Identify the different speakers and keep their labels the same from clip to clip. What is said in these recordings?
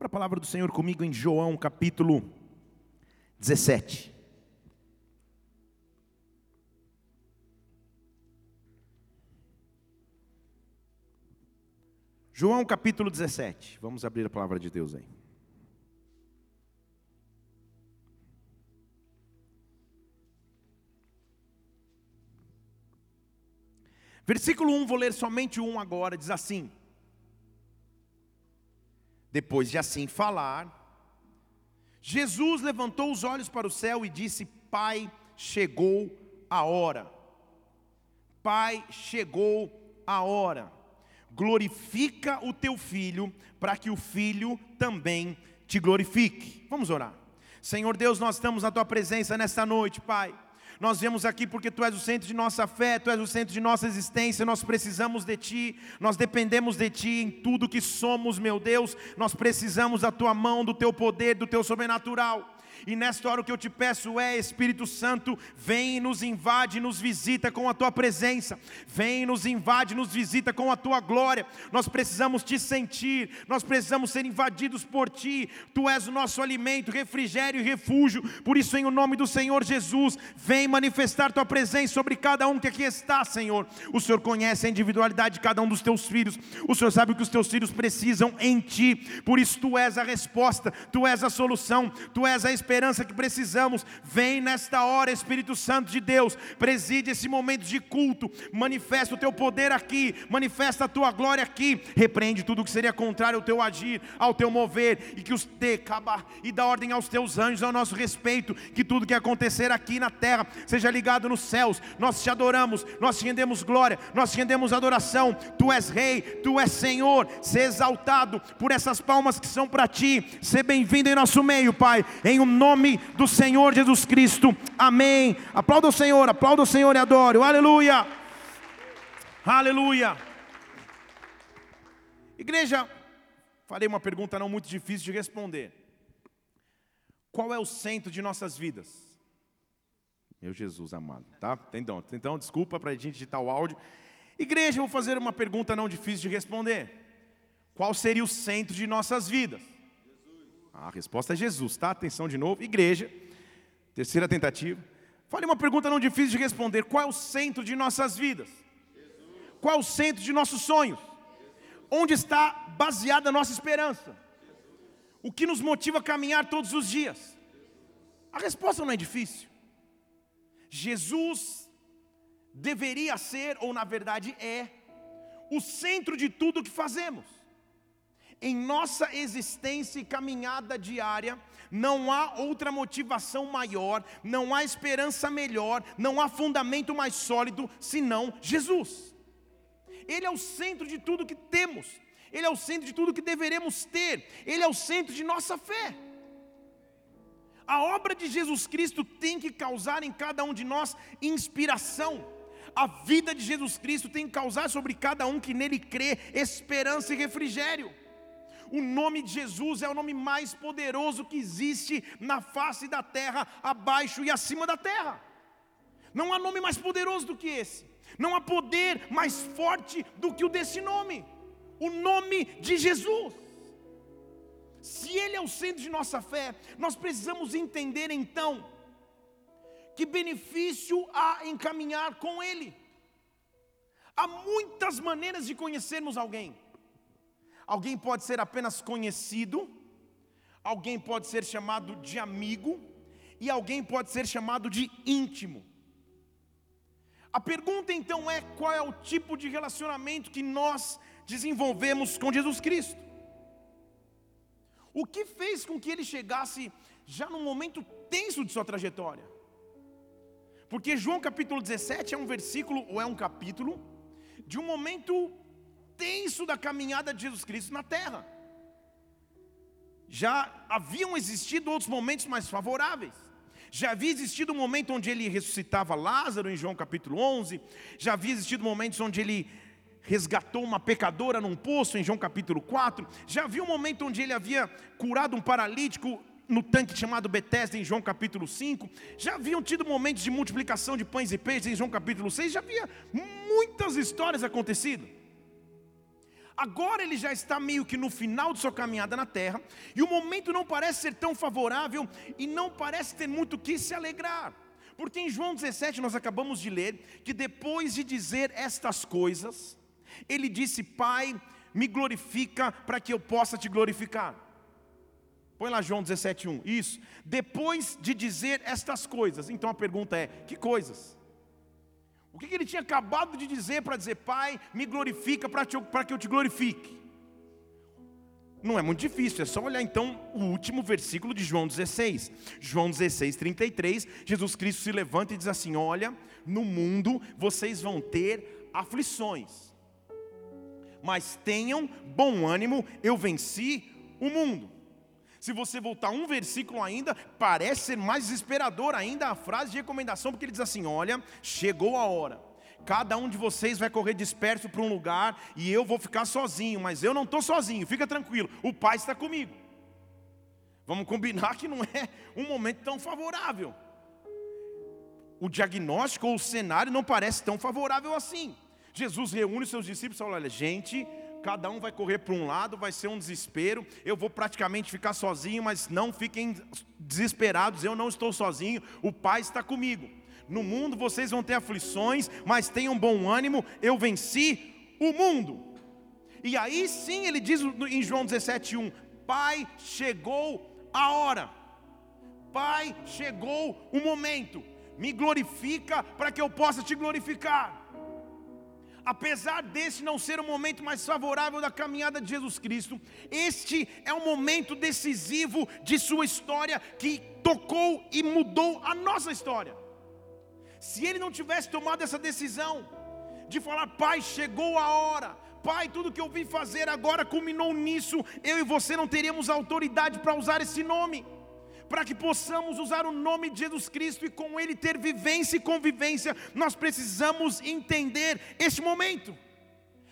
Speaker 1: Abra a palavra do Senhor comigo em João capítulo 17. João capítulo 17. Vamos abrir a palavra de Deus aí. Versículo 1, vou ler somente um agora, diz assim: Depois de assim falar, Jesus levantou os olhos para o céu e disse: Pai, chegou a hora. Pai, chegou a hora. Glorifica o teu filho, para que o filho também te glorifique. Vamos orar. Senhor Deus, nós estamos na tua presença nesta noite, Pai. Nós viemos aqui porque Tu és o centro de nossa fé, Tu és o centro de nossa existência, nós precisamos de Ti, nós dependemos de Ti em tudo que somos, meu Deus, nós precisamos da Tua mão, do Teu poder, do Teu sobrenatural. E nesta hora o que eu te peço é, Espírito Santo, vem nos invade, nos visita com a tua presença. Vem, nos invade, nos visita com a tua glória. Nós precisamos te sentir, nós precisamos ser invadidos por ti. Tu és o nosso alimento, refrigério e refúgio. Por isso, em o nome do Senhor Jesus, vem manifestar tua presença sobre cada um que aqui está, Senhor. O Senhor conhece a individualidade de cada um dos teus filhos. O Senhor sabe o que os teus filhos precisam em ti. Por isso, tu és a resposta, tu és a solução, tu és a esperança esperança que precisamos. Vem nesta hora, Espírito Santo de Deus, preside esse momento de culto, manifesta o teu poder aqui, manifesta a tua glória aqui, repreende tudo que seria contrário ao teu agir, ao teu mover, e que os te e dá ordem aos teus anjos ao nosso respeito, que tudo que acontecer aqui na terra seja ligado nos céus. Nós te adoramos, nós te rendemos glória, nós te rendemos adoração. Tu és rei, tu és Senhor, ser exaltado por essas palmas que são para ti. Ser bem-vindo em nosso meio, Pai, em um nome do Senhor Jesus Cristo. Amém. Aplauda o Senhor, aplauda o Senhor e adore. Aleluia. Aleluia. Igreja, farei uma pergunta não muito difícil de responder. Qual é o centro de nossas vidas? Meu Jesus amado, tá? Então, então desculpa para a gente digitar o áudio. Igreja, vou fazer uma pergunta não difícil de responder. Qual seria o centro de nossas vidas? A resposta é Jesus, tá? Atenção de novo. Igreja, terceira tentativa. Fale uma pergunta não difícil de responder: qual é o centro de nossas vidas? Jesus. Qual é o centro de nossos sonhos? Jesus. Onde está baseada a nossa esperança? Jesus. O que nos motiva a caminhar todos os dias? A resposta não é difícil. Jesus deveria ser, ou na verdade é, o centro de tudo que fazemos em nossa existência e caminhada diária, não há outra motivação maior, não há esperança melhor, não há fundamento mais sólido senão Jesus. Ele é o centro de tudo que temos, Ele é o centro de tudo que deveremos ter, Ele é o centro de nossa fé. A obra de Jesus Cristo tem que causar em cada um de nós inspiração. A vida de Jesus Cristo tem que causar sobre cada um que nele crê esperança e refrigério. O nome de Jesus é o nome mais poderoso que existe na face da terra, abaixo e acima da terra. Não há nome mais poderoso do que esse. Não há poder mais forte do que o desse nome. O nome de Jesus. Se Ele é o centro de nossa fé, nós precisamos entender então que benefício há em caminhar com Ele. Há muitas maneiras de conhecermos alguém. Alguém pode ser apenas conhecido, alguém pode ser chamado de amigo, e alguém pode ser chamado de íntimo. A pergunta então é: qual é o tipo de relacionamento que nós desenvolvemos com Jesus Cristo? O que fez com que ele chegasse já num momento tenso de sua trajetória? Porque João capítulo 17 é um versículo, ou é um capítulo, de um momento tenso da caminhada de Jesus Cristo na terra. Já haviam existido outros momentos mais favoráveis. Já havia existido um momento onde ele ressuscitava Lázaro, em João capítulo 11. Já havia existido momentos onde ele resgatou uma pecadora num poço, em João capítulo 4. Já havia um momento onde ele havia curado um paralítico no tanque chamado Betesda, em João capítulo 5. Já haviam tido momentos de multiplicação de pães e peixes, em João capítulo 6. Já havia muitas histórias acontecido. Agora ele já está meio que no final de sua caminhada na terra, e o momento não parece ser tão favorável e não parece ter muito que se alegrar. Porque em João 17 nós acabamos de ler que depois de dizer estas coisas, ele disse: Pai, me glorifica para que eu possa te glorificar. Põe lá João 17:1. Isso. Depois de dizer estas coisas. Então a pergunta é: que coisas? O que, ele tinha acabado de dizer para dizer, Pai, me glorifica para que eu te glorifique? Não é muito difícil, é só olhar então o último versículo de João 16. João 16, 33, Jesus Cristo se levanta e diz assim: Olha, no mundo vocês vão ter aflições, mas tenham bom ânimo, eu venci o mundo. Se você voltar um versículo ainda, parece ser mais desesperador ainda a frase de recomendação, porque ele diz assim: Olha, chegou a hora. Cada um de vocês vai correr disperso para um lugar e eu vou ficar sozinho, mas eu não estou sozinho, fica tranquilo, o Pai está comigo. Vamos combinar que não é um momento tão favorável. O diagnóstico ou o cenário não parece tão favorável assim. Jesus reúne seus discípulos e fala: Olha, gente, cada um vai correr para um lado, vai ser um desespero. Eu vou praticamente ficar sozinho, mas não fiquem desesperados, eu não estou sozinho, o Pai está comigo. No mundo vocês vão ter aflições, mas tenham bom ânimo, eu venci o mundo. E aí sim ele diz em João 17:1, Pai, chegou a hora. Pai, chegou o momento. Me glorifica para que eu possa te glorificar apesar desse não ser o momento mais favorável da caminhada de Jesus Cristo, este é um momento decisivo de sua história que tocou e mudou a nossa história. Se ele não tivesse tomado essa decisão de falar, Pai, chegou a hora, Pai, tudo que eu vim fazer agora culminou nisso, eu e você não teríamos autoridade para usar esse nome para que possamos usar o nome de Jesus Cristo e com Ele ter vivência e convivência, nós precisamos entender este momento.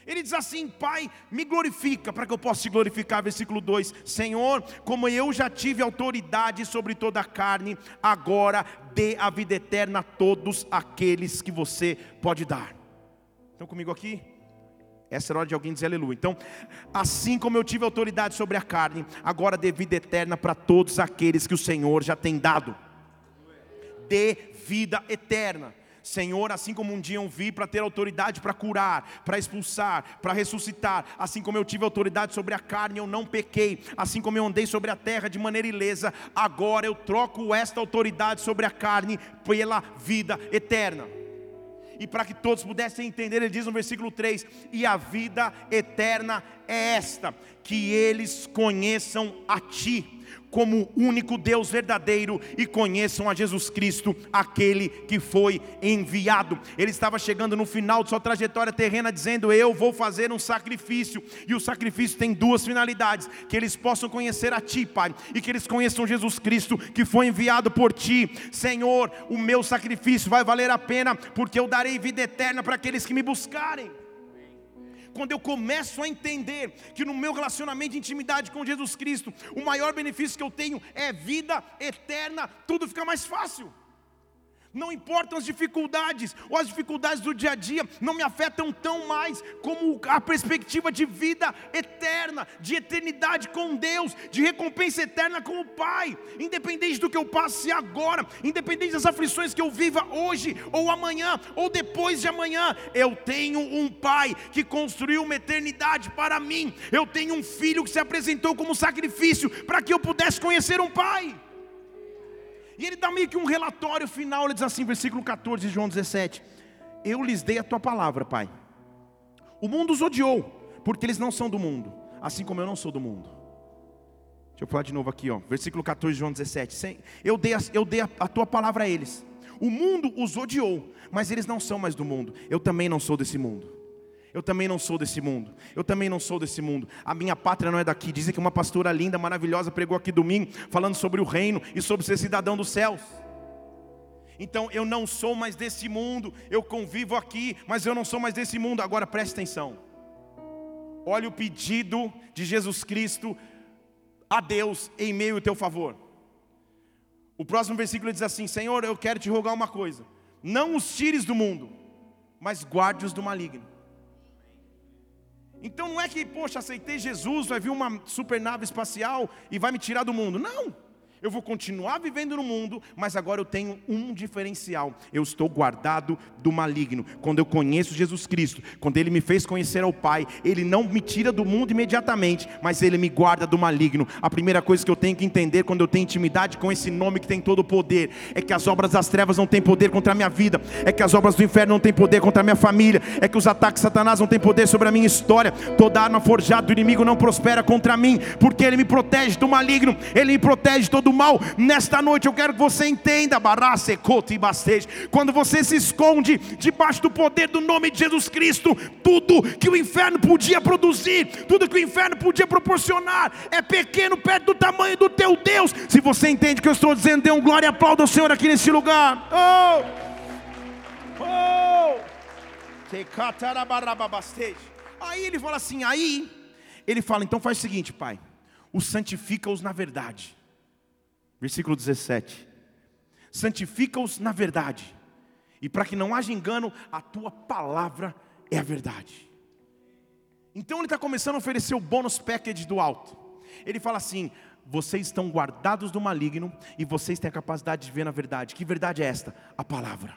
Speaker 1: Ele diz assim: Pai, me glorifica para que eu possa te glorificar. Versículo 2: Senhor, como eu já tive autoridade sobre toda a carne, agora dê a vida eterna a todos aqueles que você pode dar. Estão comigo aqui? Essa era hora de alguém dizer aleluia. Então, assim como eu tive autoridade sobre a carne, agora dê vida eterna para todos aqueles que o Senhor já tem dado. Dê vida eterna. Senhor, assim como um dia eu vi para ter autoridade para curar, para expulsar, para ressuscitar, assim como eu tive autoridade sobre a carne, eu não pequei, assim como eu andei sobre a terra de maneira ilesa, agora eu troco esta autoridade sobre a carne pela vida eterna e para que todos pudessem entender, ele diz no versículo 3: E a vida eterna é esta, que eles conheçam a Ti como único Deus verdadeiro e conheçam a Jesus Cristo, aquele que foi enviado. Ele estava chegando no final de sua trajetória terrena, dizendo: Eu vou fazer um sacrifício, e o sacrifício tem duas finalidades: que eles possam conhecer a Ti, Pai, e que eles conheçam Jesus Cristo, que foi enviado por Ti. Senhor, o meu sacrifício vai valer a pena, porque eu darei vida eterna para aqueles que me buscarem quando eu começo a entender que no meu relacionamento de intimidade com Jesus Cristo, o maior benefício que eu tenho é vida eterna, tudo fica mais fácil. Não importam as dificuldades, ou as dificuldades do dia a dia não me afetam tão mais como a perspectiva de vida eterna, de eternidade com Deus, de recompensa eterna com o Pai, independente do que eu passe agora, independente das aflições que eu viva hoje, ou amanhã, ou depois de amanhã, eu tenho um Pai que construiu uma eternidade para mim, eu tenho um filho que se apresentou como sacrifício para que eu pudesse conhecer um Pai. E ele dá meio que um relatório final, ele diz assim, versículo 14 de João 17: Eu lhes dei a tua palavra, Pai. O mundo os odiou, porque eles não são do mundo, assim como eu não sou do mundo. Deixa eu falar de novo aqui, ó, versículo 14 de João 17. Eu dei, a, eu dei a, a tua palavra a eles. O mundo os odiou, mas eles não são mais do mundo. Eu também não sou desse mundo. Eu também não sou desse mundo. Eu também não sou desse mundo. A minha pátria não é daqui. Dizem que uma pastora linda, maravilhosa, pregou aqui domingo, falando sobre o reino e sobre ser cidadão dos céus. Então eu não sou mais desse mundo. Eu convivo aqui, mas eu não sou mais desse mundo. Agora preste atenção. Olha o pedido de Jesus Cristo a Deus em meio ao teu favor. O próximo versículo diz assim: Senhor, eu quero te rogar uma coisa. Não os tires do mundo, mas guarde-os do maligno. Então não é que, poxa, aceitei Jesus, vai vir uma supernave espacial e vai me tirar do mundo. Não. Eu vou continuar vivendo no mundo, mas agora eu tenho um diferencial. Eu estou guardado do maligno. Quando eu conheço Jesus Cristo, quando Ele me fez conhecer ao Pai, Ele não me tira do mundo imediatamente, mas Ele me guarda do maligno. A primeira coisa que eu tenho que entender quando eu tenho intimidade com esse nome que tem todo o poder, é que as obras das trevas não têm poder contra a minha vida, é que as obras do inferno não têm poder contra a minha família, é que os ataques de Satanás não têm poder sobre a minha história. Toda arma forjada do inimigo não prospera contra mim, porque Ele me protege do maligno, Ele me protege todo do mal. Nesta noite eu quero que você entenda, quando você se esconde debaixo do poder do nome de Jesus Cristo, tudo que o inferno podia produzir, tudo que o inferno podia proporcionar, é pequeno perto do tamanho do teu Deus. Se você entende o que eu estou dizendo, dê um glória e aplauda o Senhor aqui nesse lugar. Oh! Oh! Aí ele fala assim, aí ele fala, então faz o seguinte, pai, os santifica-os na verdade. Versículo 17: Santifica-os na verdade, e para que não haja engano, a tua palavra é a verdade. Então ele está começando a oferecer o bônus package do alto. Ele fala assim: vocês estão guardados do maligno e vocês têm a capacidade de ver na verdade. Que verdade é esta? A palavra.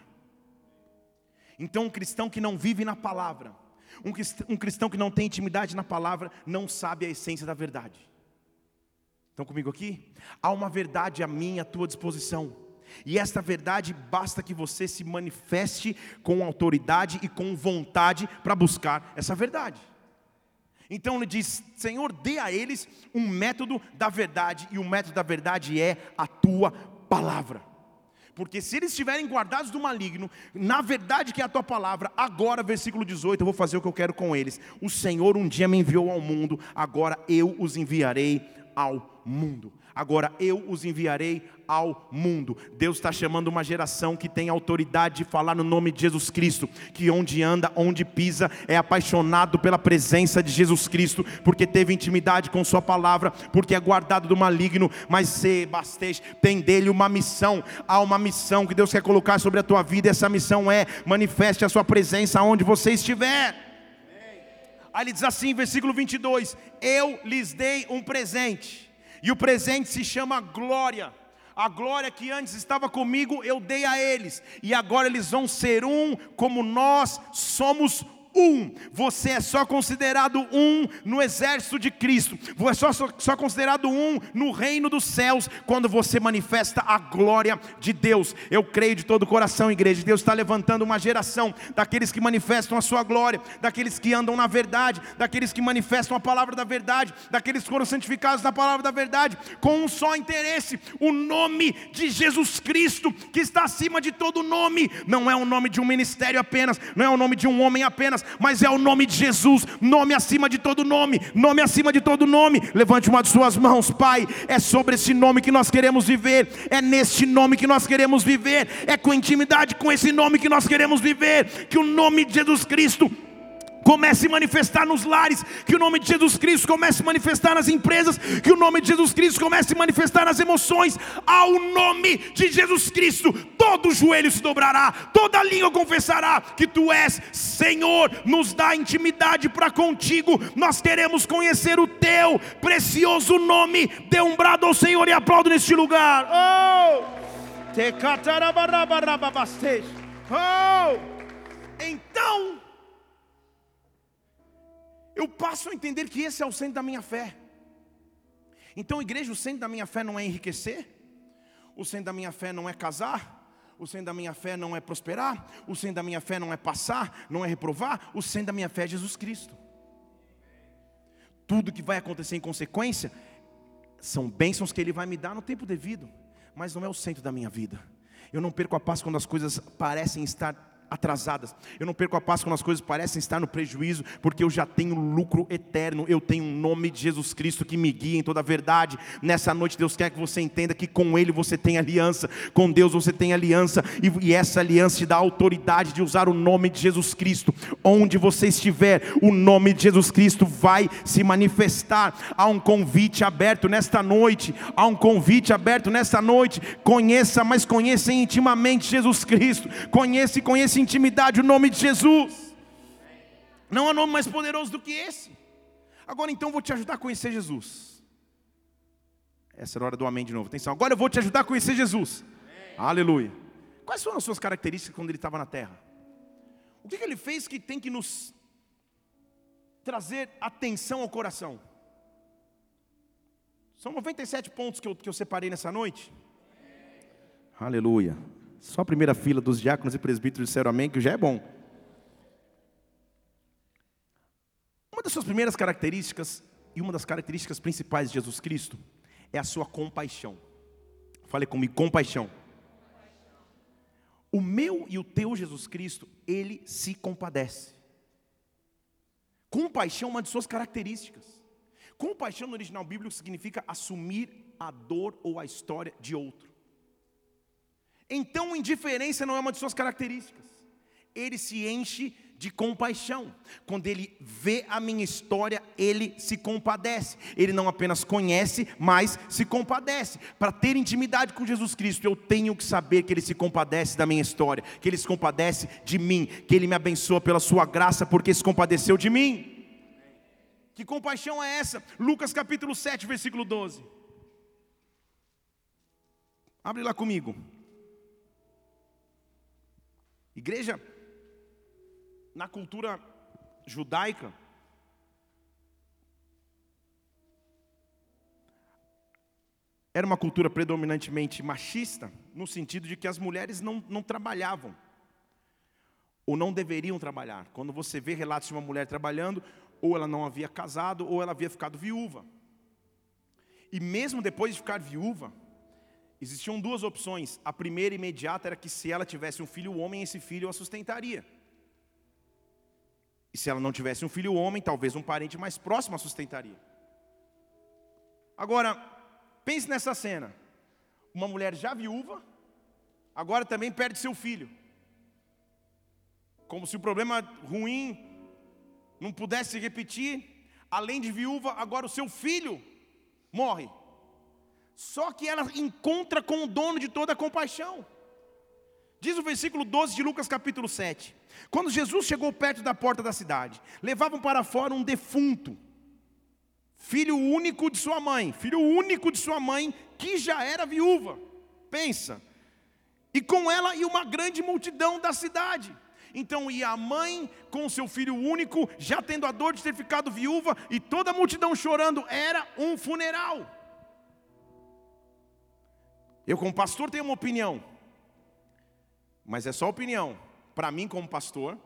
Speaker 1: Então, um cristão que não vive na palavra, um cristão que não tem intimidade na palavra, não sabe a essência da verdade. Estão comigo aqui? Há uma verdade a mim, à tua disposição. E esta verdade basta que você se manifeste com autoridade e com vontade para buscar essa verdade. Então ele diz: Senhor, dê a eles um método da verdade, e o método da verdade é a tua palavra. Porque se eles estiverem guardados do maligno, na verdade que é a tua palavra, agora, versículo 18, eu vou fazer o que eu quero com eles. O Senhor um dia me enviou ao mundo, agora eu os enviarei ao mundo. Agora eu os enviarei ao mundo. Deus está chamando uma geração que tem autoridade de falar no nome de Jesus Cristo, que onde anda, onde pisa, é apaixonado pela presença de Jesus Cristo, porque teve intimidade com Sua palavra, porque é guardado do maligno, mas se basteja, tem dele uma missão. Há uma missão que Deus quer colocar sobre a tua vida, e essa missão é: manifeste a Sua presença onde você estiver. Aí ele diz assim, versículo 22: Eu lhes dei um presente, e o presente se chama glória. A glória que antes estava comigo, eu dei a eles, e agora eles vão ser um, como nós somos um. Você é só considerado um no exército de Cristo. Você é só, só considerado um no reino dos céus quando você manifesta a glória de Deus. Eu creio de todo o coração, igreja. Deus está levantando uma geração daqueles que manifestam a sua glória, daqueles que andam na verdade, daqueles que manifestam a palavra da verdade, daqueles que foram santificados na palavra da verdade, com um só interesse: o nome de Jesus Cristo, que está acima de todo nome. Não é o nome de um ministério apenas, não é o nome de um homem apenas mas é o nome de Jesus, nome acima de todo nome, nome acima de todo nome. Levante uma de suas mãos, Pai. É sobre esse nome que nós queremos viver, é neste nome que nós queremos viver, é com intimidade com esse nome que nós queremos viver. Que o nome de Jesus Cristo comece a manifestar nos lares, que o nome de Jesus Cristo comece a manifestar nas empresas, que o nome de Jesus Cristo comece a manifestar nas emoções, ao nome de Jesus Cristo, todo joelho se dobrará, toda língua confessará que tu és Senhor, nos dá intimidade para contigo, nós queremos conhecer o teu precioso nome, dê um brado ao Senhor e aplaudo neste lugar, oh! Oh! Então, eu passo a entender que esse é o centro da minha fé. Então, igreja, o centro da minha fé não é enriquecer, o centro da minha fé não é casar, o centro da minha fé não é prosperar, o centro da minha fé não é passar, não é reprovar, o centro da minha fé é Jesus Cristo. Tudo que vai acontecer em consequência são bênçãos que Ele vai me dar no tempo devido, mas não é o centro da minha vida. Eu não perco a paz quando as coisas parecem estar atrasadas. Eu não perco a paz quando as coisas parecem estar no prejuízo, porque eu já tenho lucro eterno. Eu tenho um nome de Jesus Cristo que me guia em toda a verdade. Nessa noite, Deus quer que você entenda que com Ele você tem aliança, com Deus você tem aliança, e, essa aliança te dá a autoridade de usar o nome de Jesus Cristo. Onde você estiver, o nome de Jesus Cristo vai se manifestar. Há um convite aberto nesta noite. Há um convite aberto nesta noite. Conheça, mas conheça intimamente Jesus Cristo. Conheça e conheça intimidade o nome de Jesus. Não há nome mais poderoso do que esse. Agora então vou te ajudar a conhecer Jesus. Essa era a hora do amém de novo. Atenção, agora eu vou te ajudar a conhecer Jesus. Amém. Aleluia. Quais foram as suas características quando ele estava na terra? O que, que ele fez que tem que nos trazer atenção ao coração? São 97 pontos que eu, que eu separei nessa noite. Aleluia. Só a primeira fila dos diáconos e presbíteros disseram amém, que já é bom. Uma das suas primeiras características, e uma das características principais de Jesus Cristo, é a sua compaixão. Fale comigo, compaixão. O meu e o teu Jesus Cristo, ele se compadece. Compaixão é uma de suas características. Compaixão no original bíblico significa assumir a dor ou a história de outro. Então, indiferença não é uma de suas características. Ele se enche de compaixão. Quando ele vê a minha história, ele se compadece. Ele não apenas conhece, mas se compadece. Para ter intimidade com Jesus Cristo, eu tenho que saber que ele se compadece da minha história, que ele se compadece de mim, que ele me abençoa pela sua graça porque se compadeceu de mim. Que compaixão é essa? Lucas capítulo 7, versículo 12. Abre lá comigo. Igreja, na cultura judaica, era uma cultura predominantemente machista, no sentido de que as mulheres não, não trabalhavam, ou não deveriam trabalhar. Quando você vê relatos de uma mulher trabalhando, ou ela não havia casado, ou ela havia ficado viúva. E mesmo depois de ficar viúva, existiam duas opções. A primeira imediata era que se ela tivesse um filho homem, esse filho a sustentaria. E se ela não tivesse um filho homem, talvez um parente mais próximo a sustentaria. Agora, pense nessa cena. Uma mulher já viúva, agora também perde seu filho. Como se o problema ruim não pudesse repetir. Além de viúva, agora o seu filho morre. Só que ela encontra com o dono de toda a compaixão. Diz o versículo 12 de Lucas capítulo 7. Quando Jesus chegou perto da porta da cidade, levavam para fora um defunto, filho único de sua mãe, filho único de sua mãe, que já era viúva. Pensa. E com ela e uma grande multidão da cidade. Então ia a mãe com seu filho único, já tendo a dor de ter ficado viúva, e toda a multidão chorando, era um funeral. Eu, como pastor, tenho uma opinião mas é só opinião. Para mim, como pastor,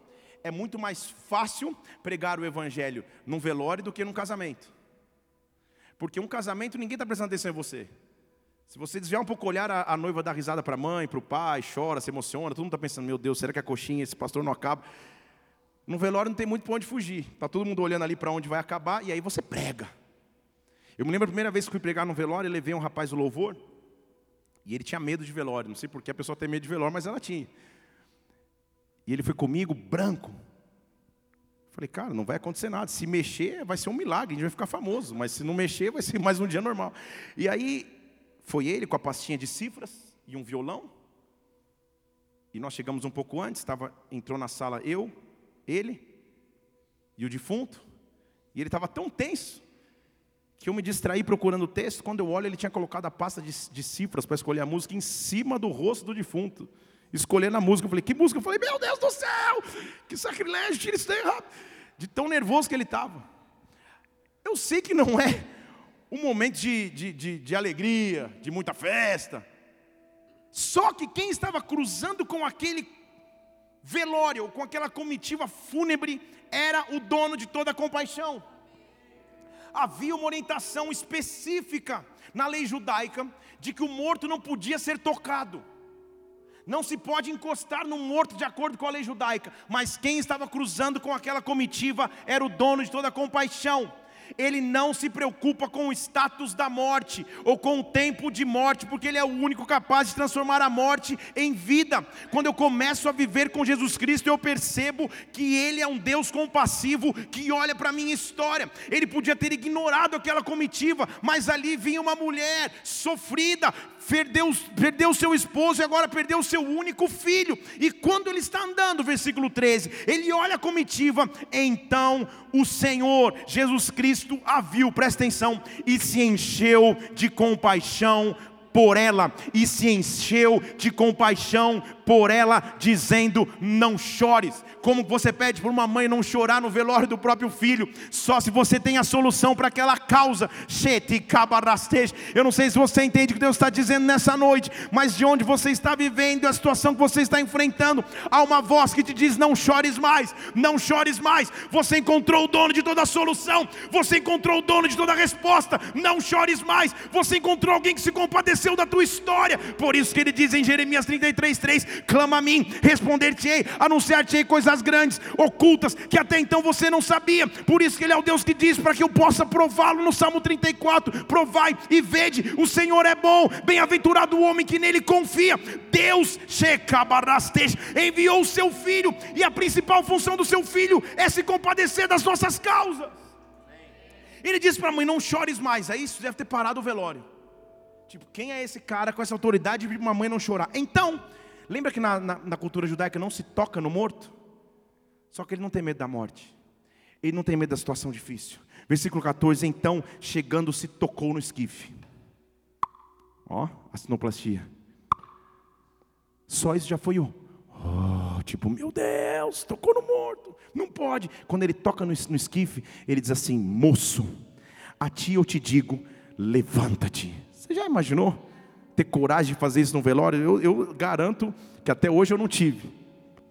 Speaker 1: é muito mais fácil pregar o evangelho num velório do que num casamento. Porque um casamento ninguém está prestando atenção em você. Se você desviar um pouco o olhar, a, a noiva dá risada para a mãe, para o pai, chora, se emociona, todo mundo está pensando, meu Deus, será que a coxinha, esse pastor não acaba? No velório não tem muito para onde fugir. Está todo mundo olhando ali para onde vai acabar, e aí você prega. Eu me lembro a primeira vez que fui pregar no velório, levei um rapaz do louvor, e ele tinha medo de velório. Não sei por que a pessoa tem medo de velório, mas ela tinha. E ele foi comigo, branco. Falei, cara, não vai acontecer nada. Se mexer, vai ser um milagre, a gente vai ficar famoso. Mas se não mexer, vai ser mais um dia normal. E aí, foi ele com a pastinha de cifras e um violão. E nós chegamos um pouco antes, estava, entrou na sala eu, ele e o defunto. E ele estava tão tenso que eu me distraí procurando o texto, quando eu olho, ele tinha colocado a pasta de, de cifras para escolher a música em cima do rosto do defunto. Escolhendo a música, eu falei, que música? Eu falei, meu Deus do céu, que sacrilégio, tira isso daí rápido. De tão nervoso que ele estava. Eu sei que não é um momento de, de, de, de alegria, de muita festa. Só que quem estava cruzando com aquele velório, com aquela comitiva fúnebre, era o dono de toda a compaixão havia uma orientação específica na lei judaica de que o morto não podia ser tocado. Não se pode encostar no morto de acordo com a lei judaica, mas quem estava cruzando com aquela comitiva era o dono de toda a compaixão. Ele não se preocupa com o status da morte ou com o tempo de morte, porque Ele é o único capaz de transformar a morte em vida. Quando eu começo a viver com Jesus Cristo, eu percebo que Ele é um Deus compassivo que olha para a minha história. Ele podia ter ignorado aquela comitiva, mas ali vinha uma mulher sofrida, perdeu, perdeu seu esposo e agora perdeu seu único filho. E quando ele está andando, versículo 13, ele olha a comitiva, então o Senhor Jesus Cristo a viu, presta atenção, e se encheu de compaixão por ela e se encheu de compaixão por ela, dizendo: Não chores. Como você pede para uma mãe não chorar no velório do próprio filho, só se você tem a solução para aquela causa. Eu não sei se você entende o que Deus está dizendo nessa noite, mas de onde você está vivendo, a situação que você está enfrentando, há uma voz que te diz: Não chores mais, não chores mais. Você encontrou o dono de toda a solução, você encontrou o dono de toda a resposta. Não chores mais. Você encontrou alguém que se compadeceu da tua história. Por isso que ele diz em Jeremias 33, 3: clama a mim, responder-te-ei, anunciar-te-ei coisas grandes, ocultas, que até então você não sabia. Por isso que Ele é o Deus que diz para que eu possa prová-lo no Salmo 34: provai e vede, o Senhor é bom, bem-aventurado o homem que nele confia. Deus enviou o seu filho, e a principal função do seu filho é se compadecer das nossas causas. Ele disse para a mãe: Não chores mais. Aí isso deve ter parado o velório. Tipo, quem é esse cara com essa autoridade de uma mãe não chorar? Então, Lembra que na, na, na, cultura judaica não se toca no morto? Só que ele não tem medo da morte. Ele não tem medo da situação difícil. Versículo 14: Então, chegando, se tocou no esquife. Ó, a sinoplastia. Só isso já foi o. Oh, tipo, meu Deus, tocou no morto. Não pode. Quando ele toca no, no esquife, ele diz assim: Moço, a ti eu te digo, levanta-te. Você já imaginou? Ter coragem de fazer isso no velório, eu, eu garanto que até hoje eu não tive.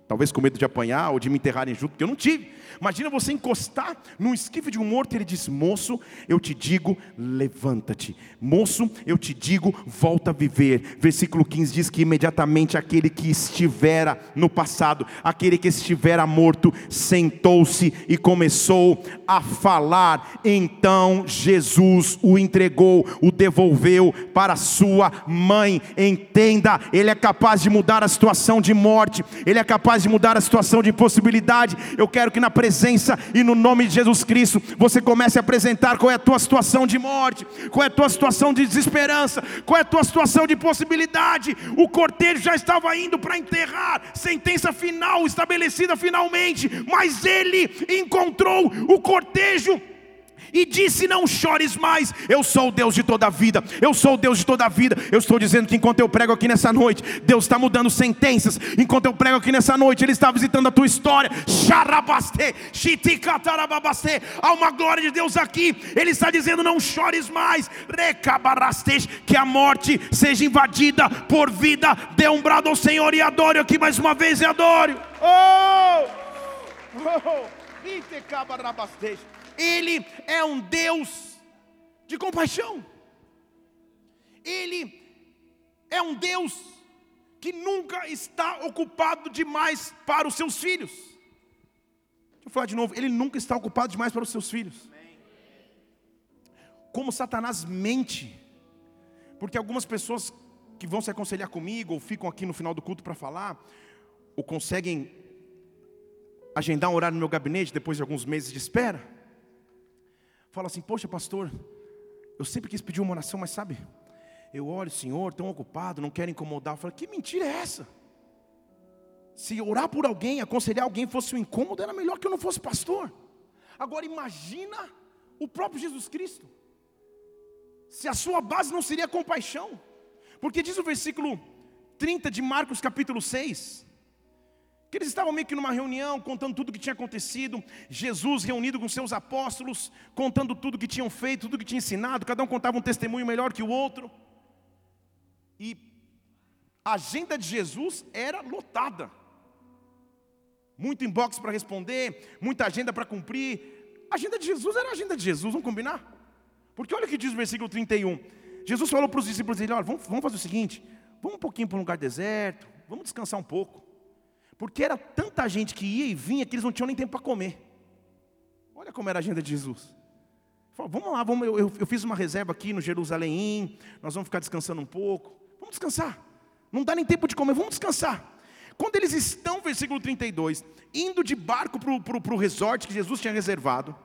Speaker 1: Talvez com medo de apanhar ou de me enterrarem junto, porque eu não tive. Imagina você encostar no esquife de um morto e ele diz: Moço, eu te digo, levanta-te. Moço, eu te digo, volta a viver. Versículo 15 diz que imediatamente aquele que estivera no passado, aquele que estivera morto, sentou-se e começou a falar. Então Jesus o entregou, o devolveu para sua mãe. Entenda, ele é capaz de mudar a situação de morte, ele é capaz de mudar a situação de impossibilidade. Eu quero que na presença e no nome de Jesus Cristo, você comece a apresentar qual é a tua situação de morte, qual é a tua situação de desesperança, qual é a tua situação de possibilidade. O cortejo já estava indo para enterrar, sentença final estabelecida finalmente, mas ele encontrou o cortejo e disse: Não chores mais, eu sou o Deus de toda a vida, eu sou o Deus de toda a vida. Eu estou dizendo que enquanto eu prego aqui nessa noite, Deus está mudando sentenças, enquanto eu prego aqui nessa noite, Ele está visitando a tua história. Há uma glória de Deus aqui, Ele está dizendo: Não chores mais, que a morte seja invadida por vida. Dê um brado ao Senhor e adore aqui mais uma vez e adore. Oh! Oh! Ele é um Deus de compaixão. Ele é um Deus que nunca está ocupado demais para os seus filhos. Deixa eu falar de novo, ele nunca está ocupado demais para os seus filhos. Como Satanás mente, porque algumas pessoas que vão se aconselhar comigo, ou ficam aqui no final do culto para falar, ou conseguem agendar um horário no meu gabinete depois de alguns meses de espera, fala assim: Poxa, pastor, eu sempre quis pedir uma oração, mas sabe, eu olho, Senhor, tão ocupado, não quero incomodar. Eu falo: Que mentira é essa? Se orar por alguém, aconselhar alguém fosse um incômodo, era melhor que eu não fosse pastor. Agora imagina o próprio Jesus Cristo. Se a sua base não seria compaixão. Porque diz o versículo 30 de Marcos capítulo 6, que eles estavam meio que numa reunião, contando tudo o que tinha acontecido, Jesus reunido com seus apóstolos, contando tudo que tinham feito, tudo que tinha ensinado, cada um contava um testemunho melhor que o outro. E a agenda de Jesus era lotada. Muito inbox para responder, muita agenda para cumprir. A agenda de Jesus era a agenda de Jesus, vamos combinar? Porque olha o que diz o versículo 31. Jesus falou para os discípulos dele: olha, vamos, vamos fazer o seguinte, vamos um pouquinho para um lugar deserto, vamos descansar um pouco. Porque era tanta gente que ia e vinha que eles não tinham nem tempo para comer. Olha como era a agenda de Jesus. Falou, vamos lá, vamos, eu, eu, fiz uma reserva aqui no Jerusalém, nós vamos ficar descansando um pouco. Vamos descansar. Não dá nem tempo de comer, vamos descansar. Quando eles estão, versículo 32, indo de barco para o resort que Jesus tinha reservado,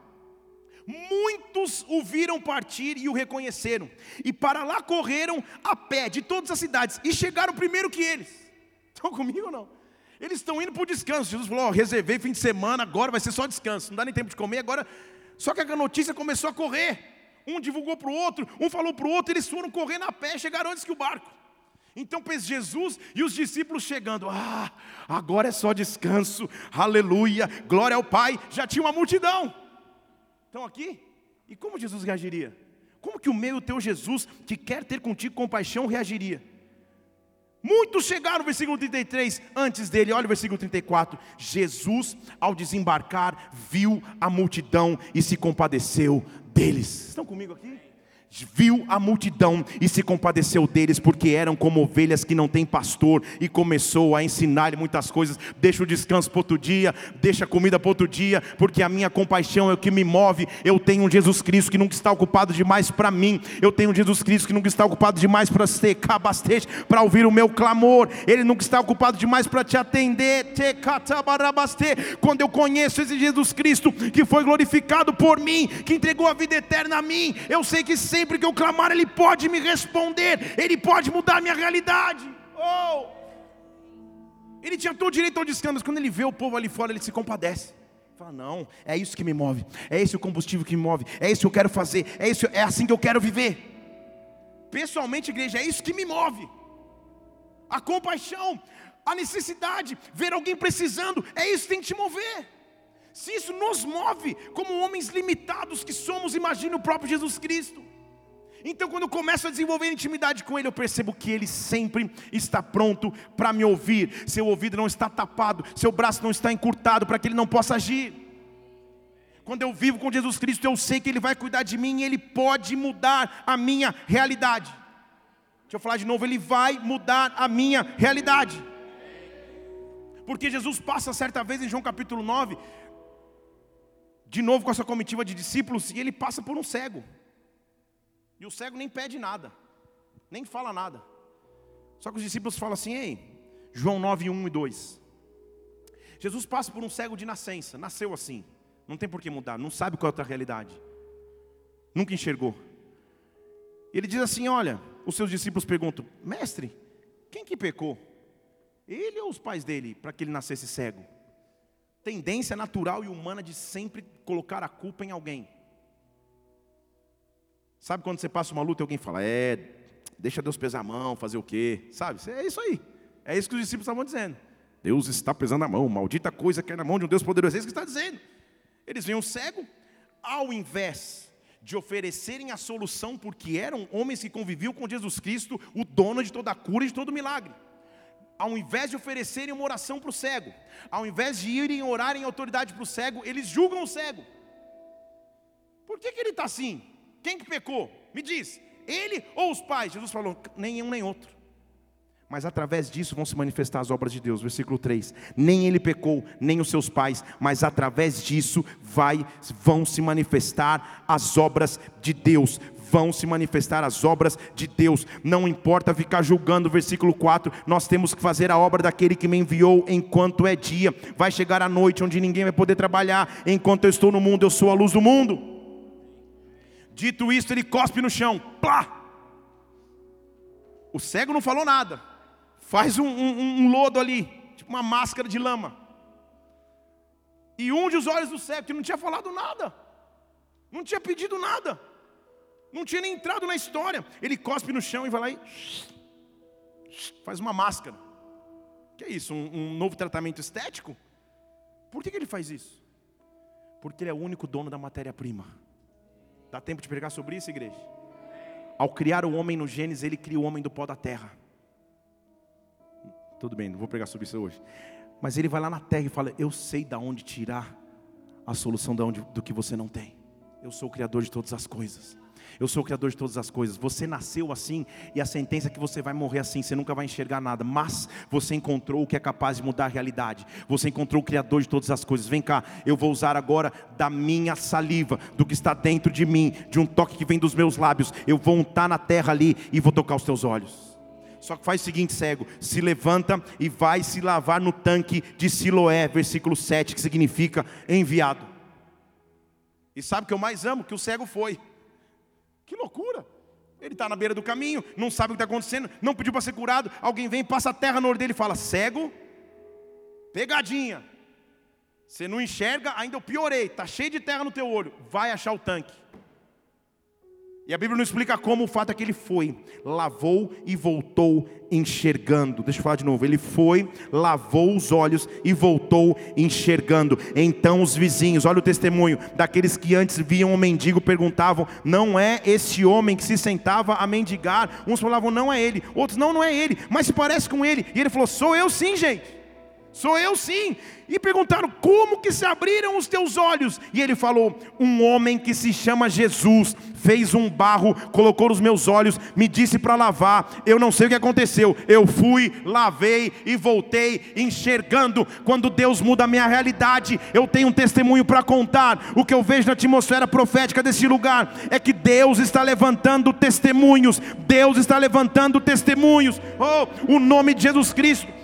Speaker 1: muitos o viram partir e o reconheceram, e para lá correram a pé de todas as cidades, e chegaram primeiro que eles. Estão comigo ou não? Eles estão indo para o descanso. Jesus falou: oh, reservei fim de semana, agora vai ser só descanso, não dá nem tempo de comer, agora só que a notícia começou a correr. Um divulgou para o outro, um falou para o outro, eles foram correndo a pé, chegaram antes que o barco. Então pensa Jesus e os discípulos chegando, ah, agora é só descanso, aleluia, glória ao Pai, já tinha uma multidão. Estão aqui? E como Jesus reagiria? Como que o meu e o teu Jesus, que quer ter contigo compaixão, reagiria? Muitos chegaram, versículo 33, antes dele, olha o versículo 34. Jesus, ao desembarcar, viu a multidão e se compadeceu deles. Estão comigo aqui? Viu a multidão e se compadeceu deles, porque eram como ovelhas que não têm pastor, e começou a ensinar-lhe muitas coisas. Deixa o descanso para outro dia, deixa a comida para outro dia, porque a minha compaixão é o que me move. Eu tenho um Jesus Cristo que nunca está ocupado demais para mim, eu tenho um Jesus Cristo que nunca está ocupado demais para ser cabastete, para ouvir o meu clamor, ele nunca está ocupado demais para te atender. Quando eu conheço esse Jesus Cristo que foi glorificado por mim, que entregou a vida eterna a mim, eu sei que sempre que eu clamar, Ele pode me responder, Ele pode mudar a minha realidade. Oh! Ele tinha todo o direito ao descanso, mas quando ele vê o povo ali fora, ele se compadece. Fala, não, é isso que me move, é esse o combustível que me move, é isso que eu quero fazer, é, isso, é assim que eu quero viver. Pessoalmente, igreja, é isso que me move. A compaixão, a necessidade, ver alguém precisando, é isso que tem que te mover. Se isso nos move como homens limitados que somos, imagine o próprio Jesus Cristo. Então, quando eu começo a desenvolver intimidade com Ele, eu percebo que Ele sempre está pronto para me ouvir. Seu ouvido não está tapado, seu braço não está encurtado para que Ele não possa agir. Quando eu vivo com Jesus Cristo, eu sei que Ele vai cuidar de mim e Ele pode mudar a minha realidade. Deixa eu falar de novo, Ele vai mudar a minha realidade. Porque Jesus passa certa vez em João capítulo 9, de novo com essa comitiva de discípulos, e ele passa por um cego. E o cego nem pede nada, nem fala nada. Só que os discípulos falam assim: ei, João 9, 1 e 2. Jesus passa por um cego de nascença, nasceu assim, não tem por que mudar, não sabe qual é a outra realidade, nunca enxergou. Ele diz assim: olha, os seus discípulos perguntam, mestre, quem que pecou? Ele ou os pais dele, para que ele nascesse cego? Tendência natural e humana de sempre colocar a culpa em alguém. Sabe quando você passa uma luta e alguém fala, é, deixa Deus pesar a mão, fazer o quê? Sabe? É isso aí. É isso que os discípulos estavam dizendo. Deus está pesando a mão, maldita coisa que é na mão de um Deus poderoso. É isso que está dizendo. Eles um cego, ao invés de oferecerem a solução, porque eram homens que conviviam com Jesus Cristo, o dono de toda a cura e de todo milagre. Ao invés de oferecerem uma oração para o cego, ao invés de irem orar em autoridade para o cego, eles julgam o cego. Por que, que ele está assim? Quem que pecou? Me diz, ele ou os pais? Jesus falou, nenhum nem outro. Mas através disso vão se manifestar as obras de Deus. Versículo 3. Nem ele pecou, nem os seus pais, mas através disso vai, vão se manifestar as obras de Deus. Vão se manifestar as obras de Deus. Não importa ficar julgando, versículo 4. Nós temos que fazer a obra daquele que me enviou enquanto é dia. Vai chegar a noite onde ninguém vai poder trabalhar. Enquanto eu estou no mundo, eu sou a luz do mundo. Dito isto, ele cospe no chão. Plá! O cego não falou nada. Faz um, um, um lodo ali, tipo uma máscara de lama. E unge os olhos do cego, que não tinha falado nada. Não tinha pedido nada. Não tinha nem entrado na história. Ele cospe no chão e vai lá e faz uma máscara. Que é isso? Um, um novo tratamento estético? Por que, que ele faz isso? Porque ele é o único dono da matéria-prima. Dá tempo de pregar sobre isso, igreja? Ao criar o homem no Gênesis, ele cria o homem do pó da terra. Tudo bem, não vou pregar sobre isso hoje. Mas ele vai lá na terra e fala: Eu sei da onde tirar a solução da onde, do que você não tem. Eu sou o Criador de todas as coisas. Eu sou o Criador de todas as coisas. Você nasceu assim e a sentença é que você vai morrer assim. Você nunca vai enxergar nada. Mas você encontrou o que é capaz de mudar a realidade. Você encontrou o Criador de todas as coisas. Vem cá, eu vou usar agora da minha saliva, do que está dentro de mim, de um toque que vem dos meus lábios. Eu vou untar na terra ali e vou tocar os teus olhos. Só que faz o seguinte, cego: se levanta e vai se lavar no tanque de Siloé, versículo 7, que significa enviado. E sabe o que eu mais amo? Que o cego foi. Que loucura! Ele está na beira do caminho, não sabe o que está acontecendo, não pediu para ser curado. Alguém vem, passa a terra no olho dele e fala: cego, pegadinha. Você não enxerga, ainda eu piorei, está cheio de terra no teu olho, vai achar o tanque. E a Bíblia não explica como o fato é que ele foi, lavou e voltou enxergando. Deixa eu falar de novo. Ele foi, lavou os olhos e voltou enxergando. Então os vizinhos, olha o testemunho daqueles que antes viam o um mendigo, perguntavam: Não é esse homem que se sentava a mendigar? Uns falavam: Não é ele. Outros: Não, não é ele, mas se parece com ele. E ele falou: Sou eu sim, gente. Sou eu sim. E perguntaram: Como que se abriram os teus olhos? E ele falou: Um homem que se chama Jesus fez um barro, colocou nos meus olhos, me disse para lavar. Eu não sei o que aconteceu. Eu fui, lavei e voltei enxergando. Quando Deus muda a minha realidade, eu tenho um testemunho para contar. O que eu vejo na atmosfera profética desse lugar é que Deus está levantando testemunhos. Deus está levantando testemunhos. Oh, o nome de Jesus Cristo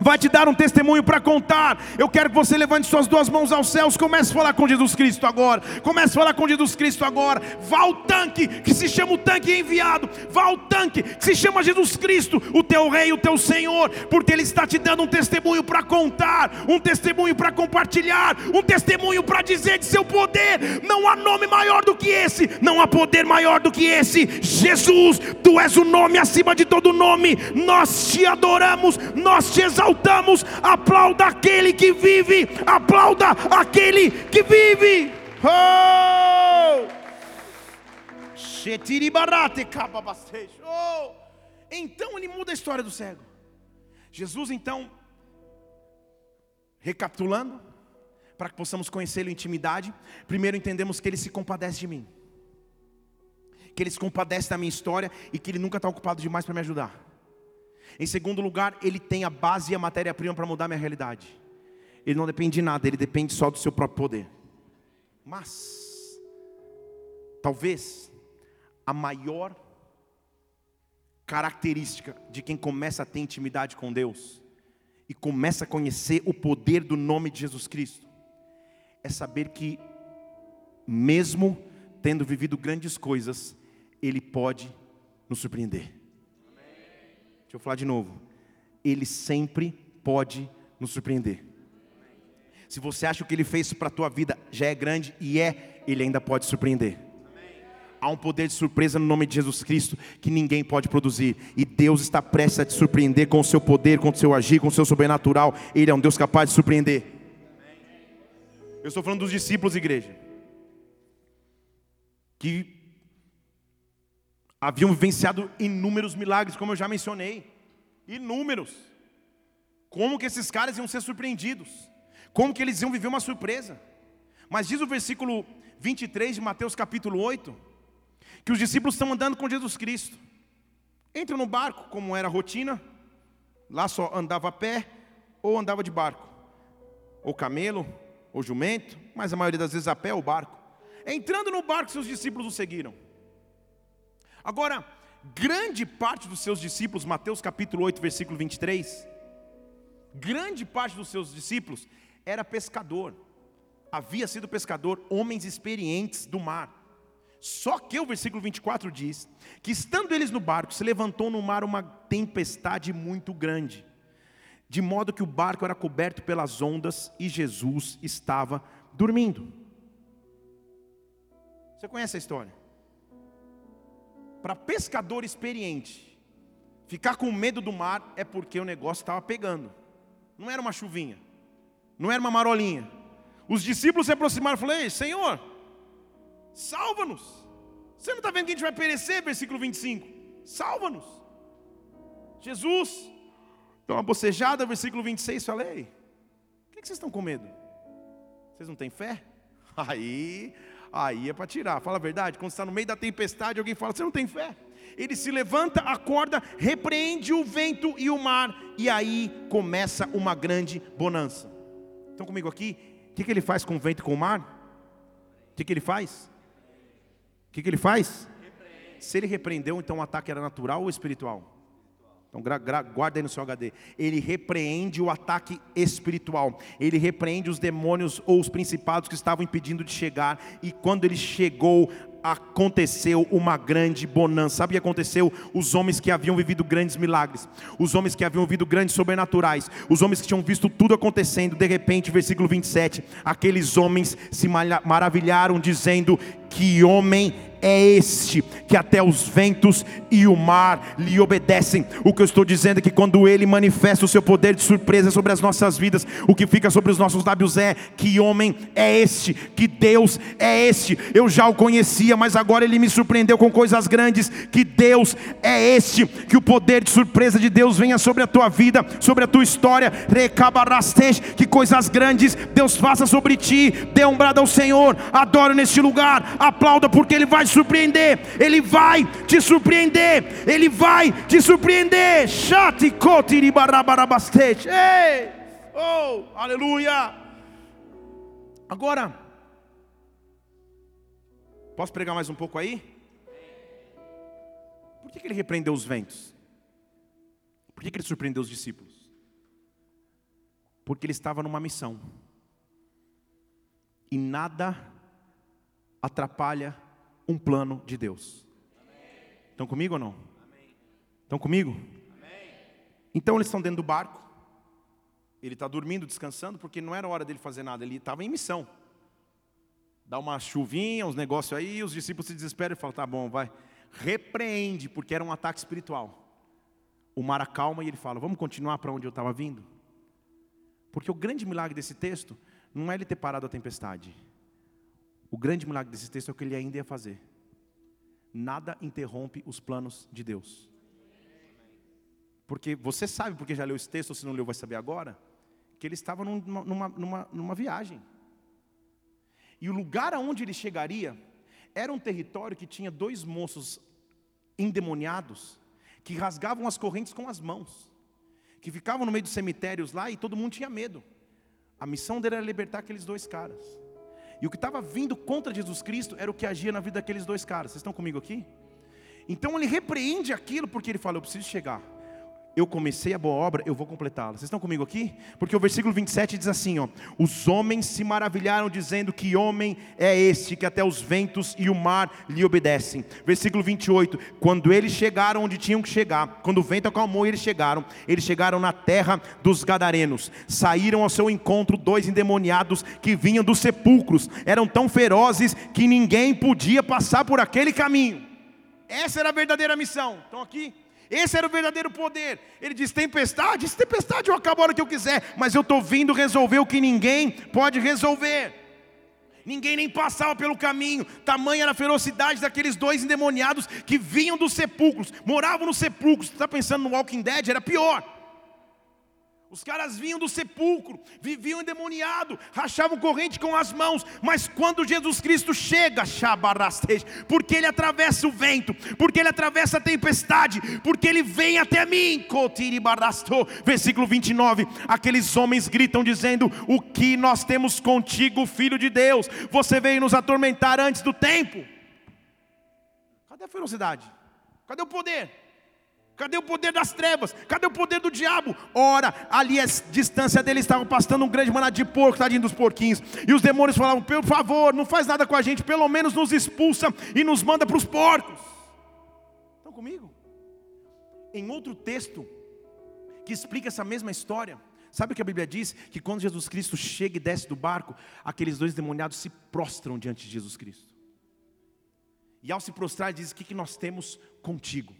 Speaker 1: vai te dar um testemunho para contar. Eu quero que você levante suas duas mãos aos céus, comece a falar com Jesus Cristo agora. Comece a falar com Jesus Cristo agora. Vá ao tanque que se chama o tanque enviado. Vá ao tanque que se chama Jesus Cristo, o teu rei, o teu Senhor, porque ele está te dando um testemunho para contar, um testemunho para compartilhar, um testemunho para dizer de seu poder. Não há nome maior do que esse, não há poder maior do que esse. Jesus, tu és o nome acima de todo nome. Nós te adoramos, nós te exaltamos exaltamos, aplauda aquele que vive, aplauda aquele que vive. Oh! oh! Então ele muda a história do cego. Jesus, então, recapitulando, para que possamos conhecê-lo em intimidade, primeiro entendemos que ele se compadece de mim, que ele se compadece da minha história e que ele nunca está ocupado demais para me ajudar. Em segundo lugar, ele tem a base e a matéria-prima para mudar minha realidade. Ele não depende de nada, ele depende só do seu próprio poder. Mas, talvez, a maior característica de quem começa a ter intimidade com Deus e começa a conhecer o poder do nome de Jesus Cristo é saber que, mesmo tendo vivido grandes coisas, Ele pode nos surpreender. Deixa eu falar de novo. Ele sempre pode nos surpreender. Se você acha que o que ele fez para a tua vida já é grande e é, ele ainda pode surpreender. Há um poder de surpresa no nome de Jesus Cristo que ninguém pode produzir. E Deus está prestes a te surpreender com o seu poder, com o seu agir, com o seu sobrenatural. Ele é um Deus capaz de surpreender. Eu estou falando dos discípulos, igreja. Que haviam vivenciado inúmeros milagres, como eu já mencionei. Inúmeros. Como que esses caras iam ser surpreendidos? Como que eles iam viver uma surpresa? Mas diz o versículo 23 de Mateus capítulo 8, que os discípulos estão andando com Jesus Cristo. Entram no barco, como era a rotina, lá só andava a pé ou andava de barco, ou camelo, ou jumento, mas a maioria das vezes a pé ou barco. Entrando no barco, seus discípulos o seguiram. Agora, grande parte dos seus discípulos, Mateus capítulo 8, versículo 23, grande parte dos seus discípulos era pescador, havia sido pescador, homens experientes do mar. Só que o versículo 24 diz que estando eles no barco, se levantou no mar uma tempestade muito grande, de modo que o barco era coberto pelas ondas e Jesus estava dormindo. Você conhece a história? Para pescador experiente, ficar com medo do mar é porque o negócio estava pegando. Não era uma chuvinha, não era uma marolinha. Os discípulos se aproximaram e falaram: Senhor, salva-nos. Você não está vendo que a gente vai perecer? Versículo 25: Salva-nos. Jesus, dá uma bocejada, versículo 26, falei: O que, que vocês estão com medo? Vocês não têm fé? Aí Aí é para tirar, fala a verdade. Quando está no meio da tempestade, alguém fala: Você não tem fé? Ele se levanta, acorda, repreende o vento e o mar, e aí começa uma grande bonança. Estão comigo aqui? O que, que ele faz com o vento e com o mar? O que, que ele faz? O que, que ele faz? Se ele repreendeu, então o ataque era natural ou espiritual? Então guarda aí no seu HD. Ele repreende o ataque espiritual. Ele repreende os demônios ou os principados que estavam impedindo de chegar. E quando ele chegou, aconteceu uma grande bonança. Sabe o que aconteceu? Os homens que haviam vivido grandes milagres, os homens que haviam vivido grandes sobrenaturais, os homens que tinham visto tudo acontecendo, de repente, versículo 27, aqueles homens se maravilharam, dizendo: Que homem é este que até os ventos e o mar lhe obedecem. O que eu estou dizendo é que quando ele manifesta o seu poder de surpresa sobre as nossas vidas, o que fica sobre os nossos lábios é: que homem é este, que Deus é este. Eu já o conhecia, mas agora ele me surpreendeu com coisas grandes. Que Deus é este, que o poder de surpresa de Deus venha sobre a tua vida, sobre a tua história. Que coisas grandes Deus faça sobre ti. Dê um brado ao Senhor, adoro neste lugar, aplauda porque Ele vai surpreender, Ele vai te surpreender, Ele vai te surpreender. Chate cotiribarabarabastete. Ei! Oh, aleluia! Agora, posso pregar mais um pouco aí? Por que, que ele repreendeu os ventos? Por que, que ele surpreendeu os discípulos? Porque ele estava numa missão. E nada atrapalha um plano de Deus. Estão comigo ou não? Estão comigo? Então eles estão dentro do barco. Ele está dormindo, descansando, porque não era hora dele fazer nada, ele estava em missão. Dá uma chuvinha, uns negócios aí, os discípulos se desesperam e falam: tá bom, vai. Repreende, porque era um ataque espiritual. O mar acalma e ele fala: vamos continuar para onde eu estava vindo? Porque o grande milagre desse texto não é ele ter parado a tempestade, o grande milagre desse texto é o que ele ainda ia fazer. Nada interrompe os planos de Deus. Porque você sabe, porque já leu esse texto, ou se não leu, vai saber agora, que ele estava numa, numa, numa, numa viagem. E o lugar aonde ele chegaria era um território que tinha dois moços endemoniados que rasgavam as correntes com as mãos, que ficavam no meio dos cemitérios lá e todo mundo tinha medo. A missão dele era libertar aqueles dois caras. E o que estava vindo contra Jesus Cristo era o que agia na vida daqueles dois caras. Vocês estão comigo aqui? Então ele repreende aquilo porque ele fala: Eu preciso chegar eu comecei a boa obra, eu vou completá-la. Vocês estão comigo aqui? Porque o versículo 27 diz assim: ó, Os homens se maravilharam, dizendo: Que homem é este que até os ventos e o mar lhe obedecem. Versículo 28: Quando eles chegaram onde tinham que chegar, quando o vento acalmou e eles chegaram, eles chegaram na terra dos Gadarenos. Saíram ao seu encontro dois endemoniados que vinham dos sepulcros, eram tão ferozes que ninguém podia passar por aquele caminho. Essa era a verdadeira missão. Estão aqui? Esse era o verdadeiro poder. Ele diz: tempestade, se tempestade eu acabo a hora que eu quiser, mas eu estou vindo resolver o que ninguém pode resolver. Ninguém nem passava pelo caminho, tamanha era a ferocidade daqueles dois endemoniados que vinham dos sepulcros, moravam nos sepulcros. Você está pensando no Walking Dead? Era pior. Os caras vinham do sepulcro, viviam endemoniado, rachavam corrente com as mãos, mas quando Jesus Cristo chega, porque ele atravessa o vento, porque ele atravessa a tempestade, porque ele vem até mim, versículo 29, aqueles homens gritam dizendo: O que nós temos contigo, filho de Deus? Você veio nos atormentar antes do tempo. Cadê a ferocidade? Cadê o poder? Cadê o poder das trevas? Cadê o poder do diabo? Ora, ali a distância dele estavam pastando um grande maná de porco, tadinho dos porquinhos. E os demônios falavam: por favor, não faz nada com a gente, pelo menos nos expulsa e nos manda para os porcos. Estão comigo? Em outro texto que explica essa mesma história, sabe o que a Bíblia diz? Que quando Jesus Cristo chega e desce do barco, aqueles dois demoniados se prostram diante de Jesus Cristo. E ao se prostrar, diz: O que, que nós temos contigo?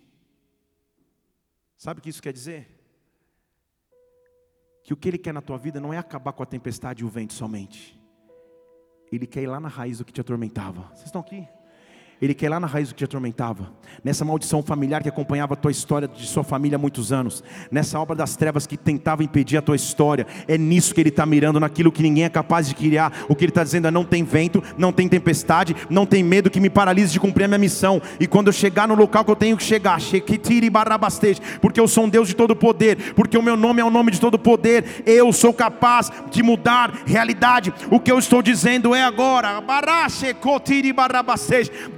Speaker 1: Sabe o que isso quer dizer? Que o que Ele quer na tua vida não é acabar com a tempestade e o vento somente. Ele quer ir lá na raiz do que te atormentava. Vocês estão aqui? Ele quer ir lá na raiz do que te atormentava, nessa maldição familiar que acompanhava a tua história de sua família há muitos anos, nessa obra das trevas que tentava impedir a tua história. É nisso que ele está mirando, naquilo que ninguém é capaz de criar. O que ele está dizendo é: não tem vento, não tem tempestade, não tem medo que me paralise de cumprir a minha missão. E quando eu chegar no local que eu tenho que chegar, porque eu sou um Deus de todo poder, porque o meu nome é o nome de todo poder, eu sou capaz de mudar realidade. O que eu estou dizendo é agora,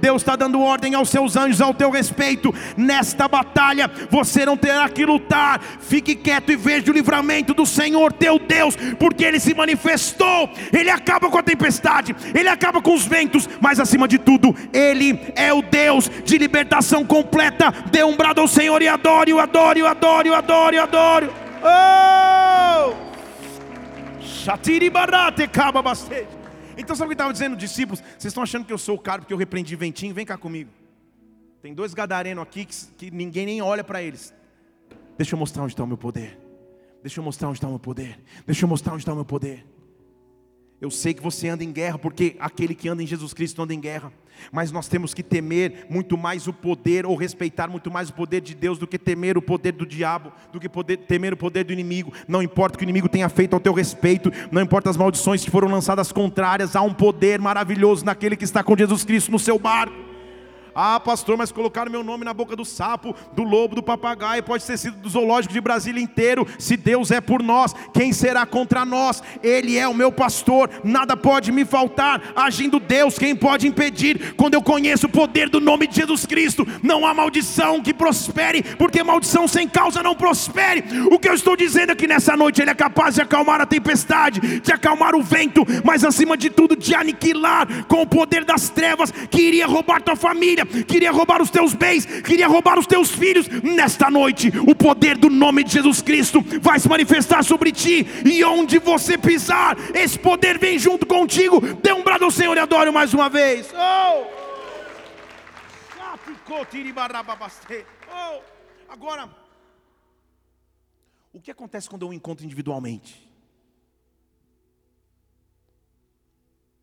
Speaker 1: Deus está dando ordem aos seus anjos ao teu respeito. Nesta batalha você não terá que lutar. Fique quieto e veja o livramento do Senhor teu Deus, porque Ele se manifestou. Ele acaba com a tempestade, Ele acaba com os ventos, mas acima de tudo, Ele é o Deus de libertação completa. Dê um brado ao Senhor e adore, o adore, o adore, o adore, o adore. Oh! Shatiri barate caba bastante. Então sabe o que estava dizendo, discípulos? Vocês estão achando que eu sou o cara porque eu repreendi ventinho? Vem cá comigo. Tem dois gadarenos aqui que, que ninguém nem olha para eles. Deixa eu mostrar onde está o meu poder. Deixa eu mostrar onde está o meu poder. Deixa eu mostrar onde está o meu poder. Eu sei que você anda em guerra, porque aquele que anda em Jesus Cristo anda em guerra. Mas nós temos que temer muito mais o poder, ou respeitar muito mais o poder de Deus, do que temer o poder do diabo, do que poder, temer o poder do inimigo. Não importa o que o inimigo tenha feito ao teu respeito, não importa as maldições que foram lançadas contrárias, há um poder maravilhoso naquele que está com Jesus Cristo no seu barco. Ah, pastor, mas colocaram meu nome na boca do sapo, do lobo, do papagaio, pode ter sido do zoológico de Brasília inteiro. Se Deus é por nós, quem será contra nós? Ele é o meu pastor, nada pode me faltar. Agindo Deus, quem pode impedir? Quando eu conheço o poder do nome de Jesus Cristo, não há maldição que prospere, porque maldição sem causa não prospere. O que eu estou dizendo é que nessa noite Ele é capaz de acalmar a tempestade, de acalmar o vento, mas acima de tudo de aniquilar com o poder das trevas que iria roubar tua família queria roubar os teus bens, queria roubar os teus filhos. Nesta noite, o poder do nome de Jesus Cristo vai se manifestar sobre ti, e onde você pisar, esse poder vem junto contigo. Dê um brado ao Senhor e adore mais uma vez. Oh! Oh! Agora, o que acontece quando eu encontro individualmente?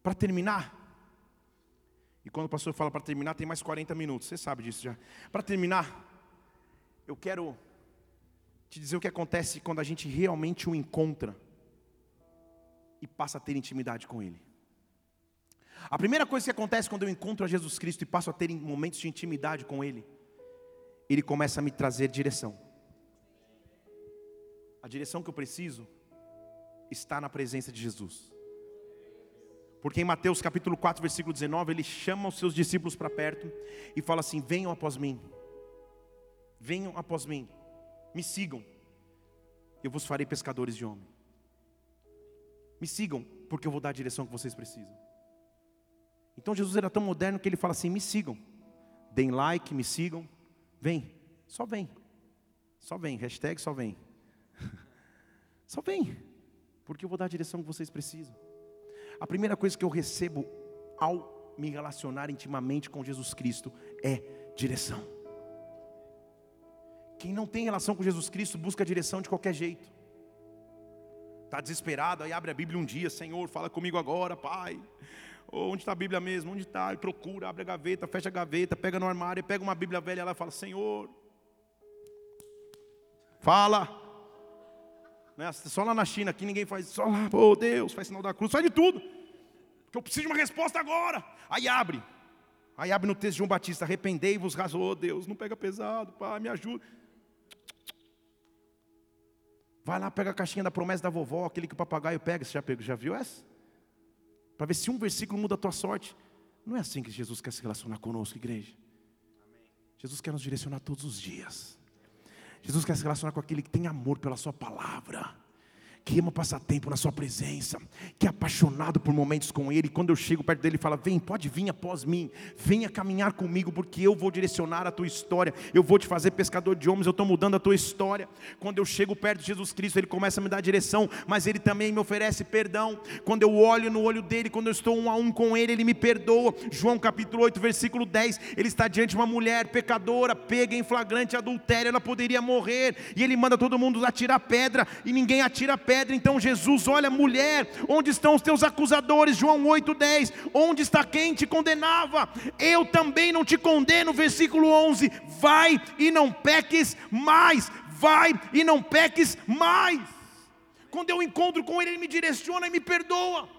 Speaker 1: Para terminar, quando o pastor fala para terminar, tem mais 40 minutos. Você sabe disso já. Para terminar, eu quero te dizer o que acontece quando a gente realmente o encontra e passa a ter intimidade com Ele. A primeira coisa que acontece quando eu encontro a Jesus Cristo e passo a ter momentos de intimidade com Ele, Ele começa a me trazer direção. A direção que eu preciso está na presença de Jesus. Porque em Mateus capítulo 4, versículo 19, ele chama os seus discípulos para perto e fala assim: Venham após mim, venham após mim, me sigam, eu vos farei pescadores de homem. Me sigam, porque eu vou dar a direção que vocês precisam. Então Jesus era tão moderno que ele fala assim: Me sigam, deem like, me sigam, vem, só vem, só vem, hashtag só vem, só vem, porque eu vou dar a direção que vocês precisam. A primeira coisa que eu recebo ao me relacionar intimamente com Jesus Cristo é direção. Quem não tem relação com Jesus Cristo busca direção de qualquer jeito. Está desesperado, aí abre a Bíblia um dia, Senhor, fala comigo agora, Pai. Oh, onde está a Bíblia mesmo? Onde está? Ele procura, abre a gaveta, fecha a gaveta, pega no armário, pega uma Bíblia velha lá e fala, Senhor, fala. Né? Só lá na China, aqui ninguém faz, só lá, oh Deus, faz sinal da cruz, faz de tudo. Porque eu preciso de uma resposta agora. Aí abre. Aí abre no texto de João Batista, arrependei-vos, rasou, oh, Deus, não pega pesado, pai, me ajuda. Vai lá, pega a caixinha da promessa da vovó, aquele que o papagaio pega, você já, pegou, já viu essa? Para ver se um versículo muda a tua sorte. Não é assim que Jesus quer se relacionar conosco, igreja. Jesus quer nos direcionar todos os dias. Jesus quer se relacionar com aquele que tem amor pela Sua palavra que ama passar tempo na Sua presença, que é apaixonado por momentos com Ele. E quando eu chego perto dele, Ele fala: Vem, pode vir após mim, venha caminhar comigo, porque eu vou direcionar a tua história, eu vou te fazer pescador de homens, eu estou mudando a tua história. Quando eu chego perto de Jesus Cristo, Ele começa a me dar direção, mas Ele também me oferece perdão. Quando eu olho no olho dele, quando eu estou um a um com Ele, Ele me perdoa. João capítulo 8, versículo 10: Ele está diante de uma mulher pecadora, pega em flagrante adultério, ela poderia morrer, e Ele manda todo mundo atirar pedra, e ninguém atira pedra pedra. Então Jesus, olha, mulher, onde estão os teus acusadores? João 8:10. Onde está quem te condenava? Eu também não te condeno, versículo 11. Vai e não peques mais. Vai e não peques mais. Quando eu encontro com ele, ele me direciona e me perdoa.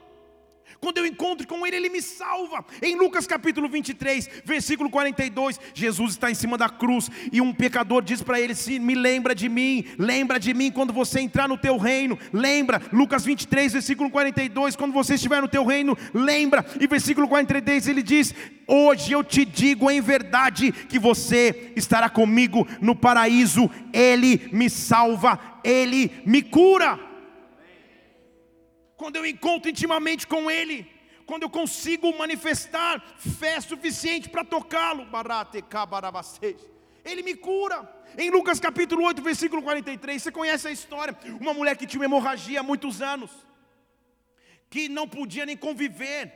Speaker 1: Quando eu encontro com Ele, Ele me salva. Em Lucas capítulo 23, versículo 42, Jesus está em cima da cruz e um pecador diz para ele: Se me lembra de mim, lembra de mim quando você entrar no teu reino. Lembra, Lucas 23, versículo 42, quando você estiver no teu reino, lembra. E versículo 43 ele diz: Hoje eu te digo em verdade que você estará comigo no paraíso. Ele me salva, ele me cura quando eu encontro intimamente com Ele, quando eu consigo manifestar fé suficiente para tocá-lo, Ele me cura. Em Lucas capítulo 8, versículo 43, você conhece a história? Uma mulher que tinha uma hemorragia há muitos anos, que não podia nem conviver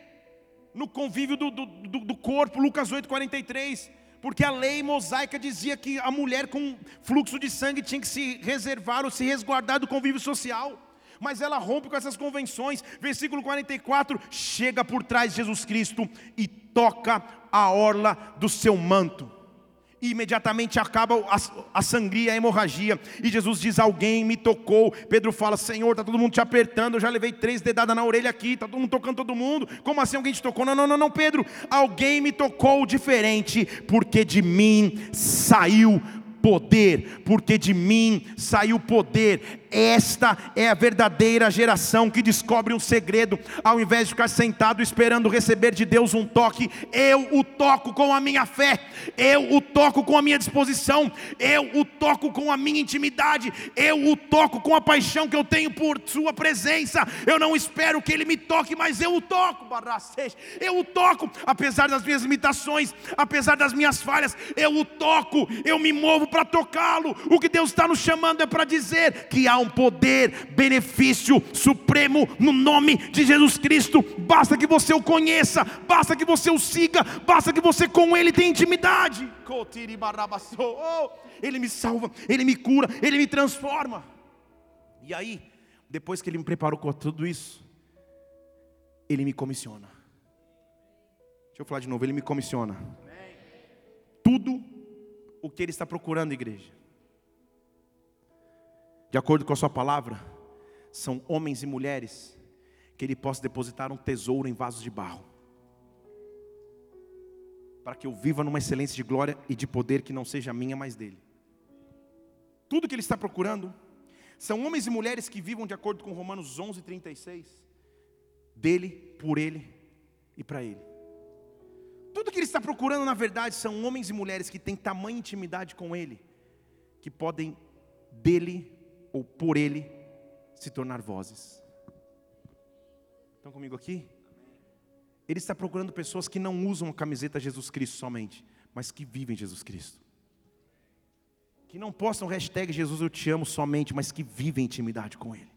Speaker 1: no convívio do, do, do, do corpo, Lucas 8, 43 porque a lei mosaica dizia que a mulher com fluxo de sangue tinha que se reservar ou se resguardar do convívio social mas ela rompe com essas convenções. Versículo 44: chega por trás de Jesus Cristo e toca a orla do seu manto. E imediatamente acaba a, sangria, a hemorragia. E Jesus diz: Alguém me tocou. Pedro fala: Senhor, está todo mundo te apertando. Eu já levei três dedadas na orelha aqui. Está todo mundo tocando todo mundo. Como assim alguém te tocou? Não, não, não, não, Pedro. Alguém me tocou diferente, porque de mim saiu poder, porque de mim saiu poder. Esta é a verdadeira geração que descobre um segredo, ao invés de ficar sentado esperando receber de Deus um toque, eu o toco com a minha fé, eu o toco com a minha disposição, eu o toco com a minha intimidade, eu o toco com a paixão que eu tenho por Sua presença. Eu não espero que Ele me toque, mas eu o toco, eu o toco, apesar das minhas limitações, apesar das minhas falhas, eu o toco, eu me movo para tocá-lo. O que Deus está nos chamando é para dizer que há um poder, benefício supremo no nome de Jesus Cristo. Basta que você o conheça, basta que você o siga, basta que você com ele tenha intimidade. Oh, ele me salva, ele me cura, ele me transforma. E aí, depois que ele me preparou com tudo isso, ele me comissiona. Deixa eu falar de novo, ele me comissiona. Tudo o que ele está procurando, igreja de acordo com a Sua palavra, são homens e mulheres que Ele possa depositar um tesouro em vasos de barro, para que eu viva numa excelência de glória e de poder que não seja minha, mas dele. Tudo que Ele está procurando são homens e mulheres que vivam de acordo com Romanos 11, 36, dele, por Ele e para Ele. Tudo que Ele está procurando, na verdade, são homens e mulheres que têm tamanha intimidade com Ele, que podem dele ou por Ele se tornar vozes. Estão comigo aqui? Ele está procurando pessoas que não usam a camiseta Jesus Cristo somente, mas que vivem Jesus Cristo. Que não postam hashtag Jesus eu te amo somente, mas que vivem intimidade com Ele.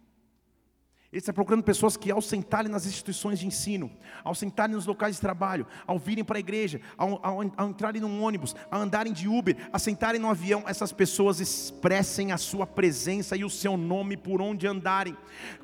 Speaker 1: Ele está procurando pessoas que, ao sentarem nas instituições de ensino, ao sentarem nos locais de trabalho, ao virem para a igreja, ao, ao, ao, entrarem num ônibus, a andarem de Uber, a sentarem no avião, essas pessoas expressem a sua presença e o seu nome por onde andarem.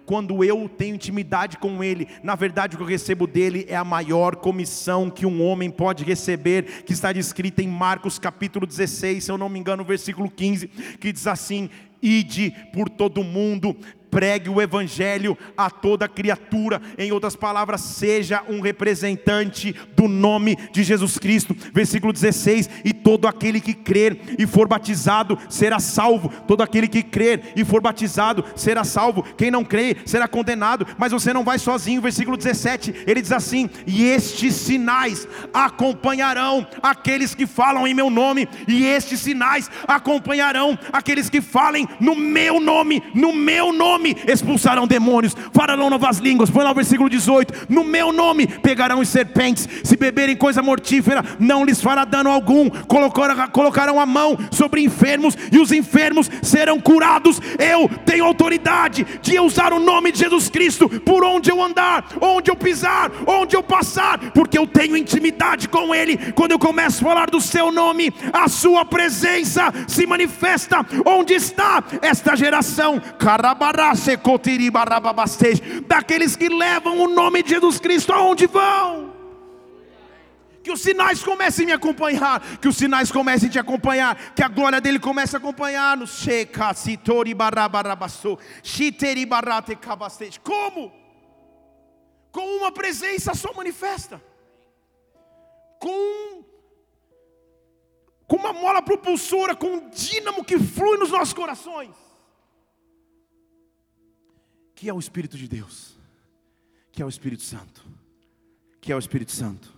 Speaker 1: Quando eu tenho intimidade com Ele, na verdade o que eu recebo dele é a maior comissão que um homem pode receber, que está descrita em Marcos capítulo 16, se eu não me engano, versículo 15, que diz assim: Ide por todo mundo, pregue o evangelho a toda criatura, em outras palavras, seja um representante do nome de Jesus Cristo. Versículo 16: E todo aquele que crer e for batizado será salvo. Todo aquele que crer e for batizado será salvo. Quem não crê será condenado, mas você não vai sozinho. Versículo 17, ele diz assim: E estes sinais acompanharão aqueles que falam em meu nome, e estes sinais acompanharão aqueles que falem no meu nome, no meu nome nome expulsarão demônios, falarão novas línguas. Põe lá o versículo 18: No meu nome pegarão as serpentes, se beberem coisa mortífera, não lhes fará dano algum. Colocarão a mão sobre enfermos e os enfermos serão curados. Eu tenho autoridade de usar o nome de Jesus Cristo por onde eu andar, onde eu pisar, onde eu passar, porque eu tenho intimidade com Ele. Quando eu começo a falar do Seu nome, a Sua presença se manifesta. Onde está esta geração? Carabará daqueles que levam o nome de Jesus Cristo aonde vão. Que os sinais comecem a me acompanhar, que os sinais comecem a te acompanhar, que a glória dele comece a acompanhar-nos. Como? Com uma presença só manifesta. Com com uma mola propulsora, com um dínamo que flui nos nossos corações. Que é o Espírito de Deus, que é o Espírito Santo, que é o Espírito Santo.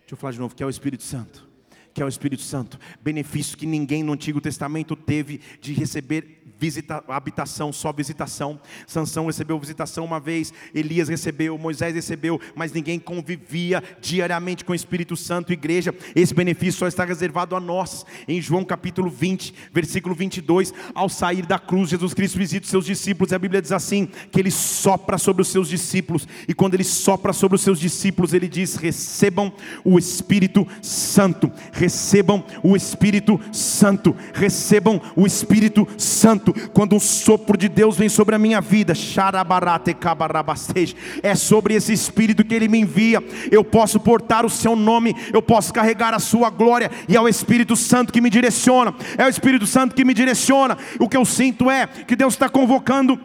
Speaker 1: Deixa eu falar de novo, que é o Espírito Santo, que é o Espírito Santo. Benefício que ninguém no Antigo Testamento teve de receber visita, habitação, só visitação. Sansão recebeu visitação uma vez, Elias recebeu, Moisés recebeu, mas ninguém convivia diariamente com o Espírito Santo, igreja. Esse benefício só está reservado a nós. Em João capítulo 20, versículo 22, ao sair da cruz, Jesus Cristo visita os seus discípulos, e a Bíblia diz assim: que ele sopra sobre os seus discípulos, e quando ele sopra sobre os seus discípulos, ele diz: recebam o Espírito Santo, recebam o Espírito Santo, recebam o Espírito Santo quando o sopro de Deus vem sobre a minha vida, é sobre esse Espírito que Ele me envia, eu posso portar o Seu nome, eu posso carregar a Sua glória, e é o Espírito Santo que me direciona, é o Espírito Santo que me direciona. O que eu sinto é que Deus está convocando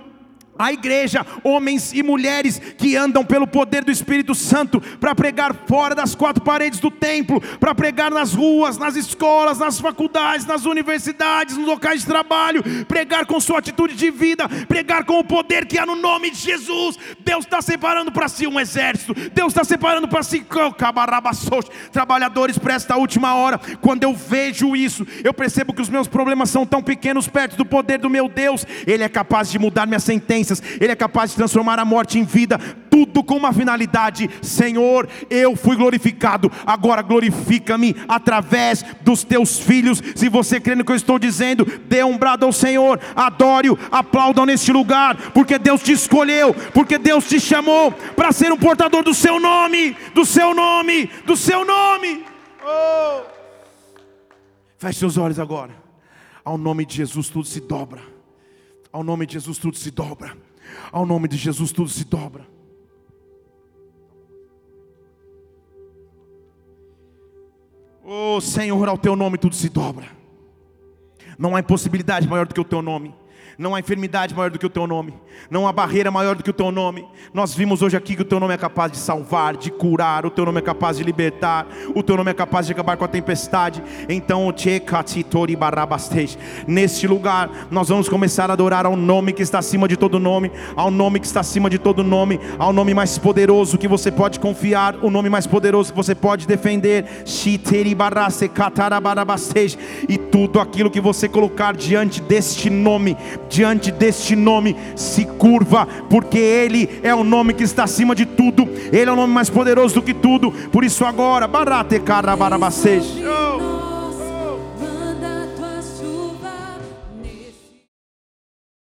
Speaker 1: a igreja, homens e mulheres que andam pelo poder do Espírito Santo para pregar fora das quatro paredes do templo, para pregar nas ruas, nas escolas, nas faculdades, nas universidades, nos locais de trabalho, pregar com sua atitude de vida, pregar com o poder que há no nome de Jesus. Deus está separando para si um exército, Deus está separando para si trabalhadores para esta última hora. Quando eu vejo isso, eu percebo que os meus problemas são tão pequenos perto do poder do meu Deus, Ele é capaz de mudar minha sentença ele é capaz de transformar a morte em vida, tudo com uma finalidade: Senhor, eu fui glorificado, agora glorifica-me através dos teus filhos. Se você crê no que eu estou dizendo, dê um brado ao Senhor, adore-o, aplaudam neste lugar, porque Deus te escolheu, porque Deus te chamou para ser um portador do seu nome, do seu nome, do seu nome. Oh. Feche seus olhos agora. Ao nome de Jesus tudo se dobra. Ao nome de Jesus tudo se dobra. Ao nome de Jesus tudo se dobra. Oh Senhor, ao teu nome tudo se dobra. Não há impossibilidade maior do que o teu nome. Não há enfermidade maior do que o teu nome. Não há barreira maior do que o teu nome. Nós vimos hoje aqui que o teu nome é capaz de salvar, de curar, o teu nome é capaz de libertar, o teu nome é capaz de acabar com a tempestade. Então, neste lugar, nós vamos começar a adorar ao nome que está acima de todo nome, ao nome que está acima de todo nome, ao nome mais poderoso que você pode confiar, o nome mais poderoso que você pode defender. E tudo aquilo que você colocar diante deste nome, diante deste nome, se curva, porque Ele é o nome que está acima de tudo, Ele é o nome mais poderoso do que tudo. Por isso, agora, barate cara barabaseja.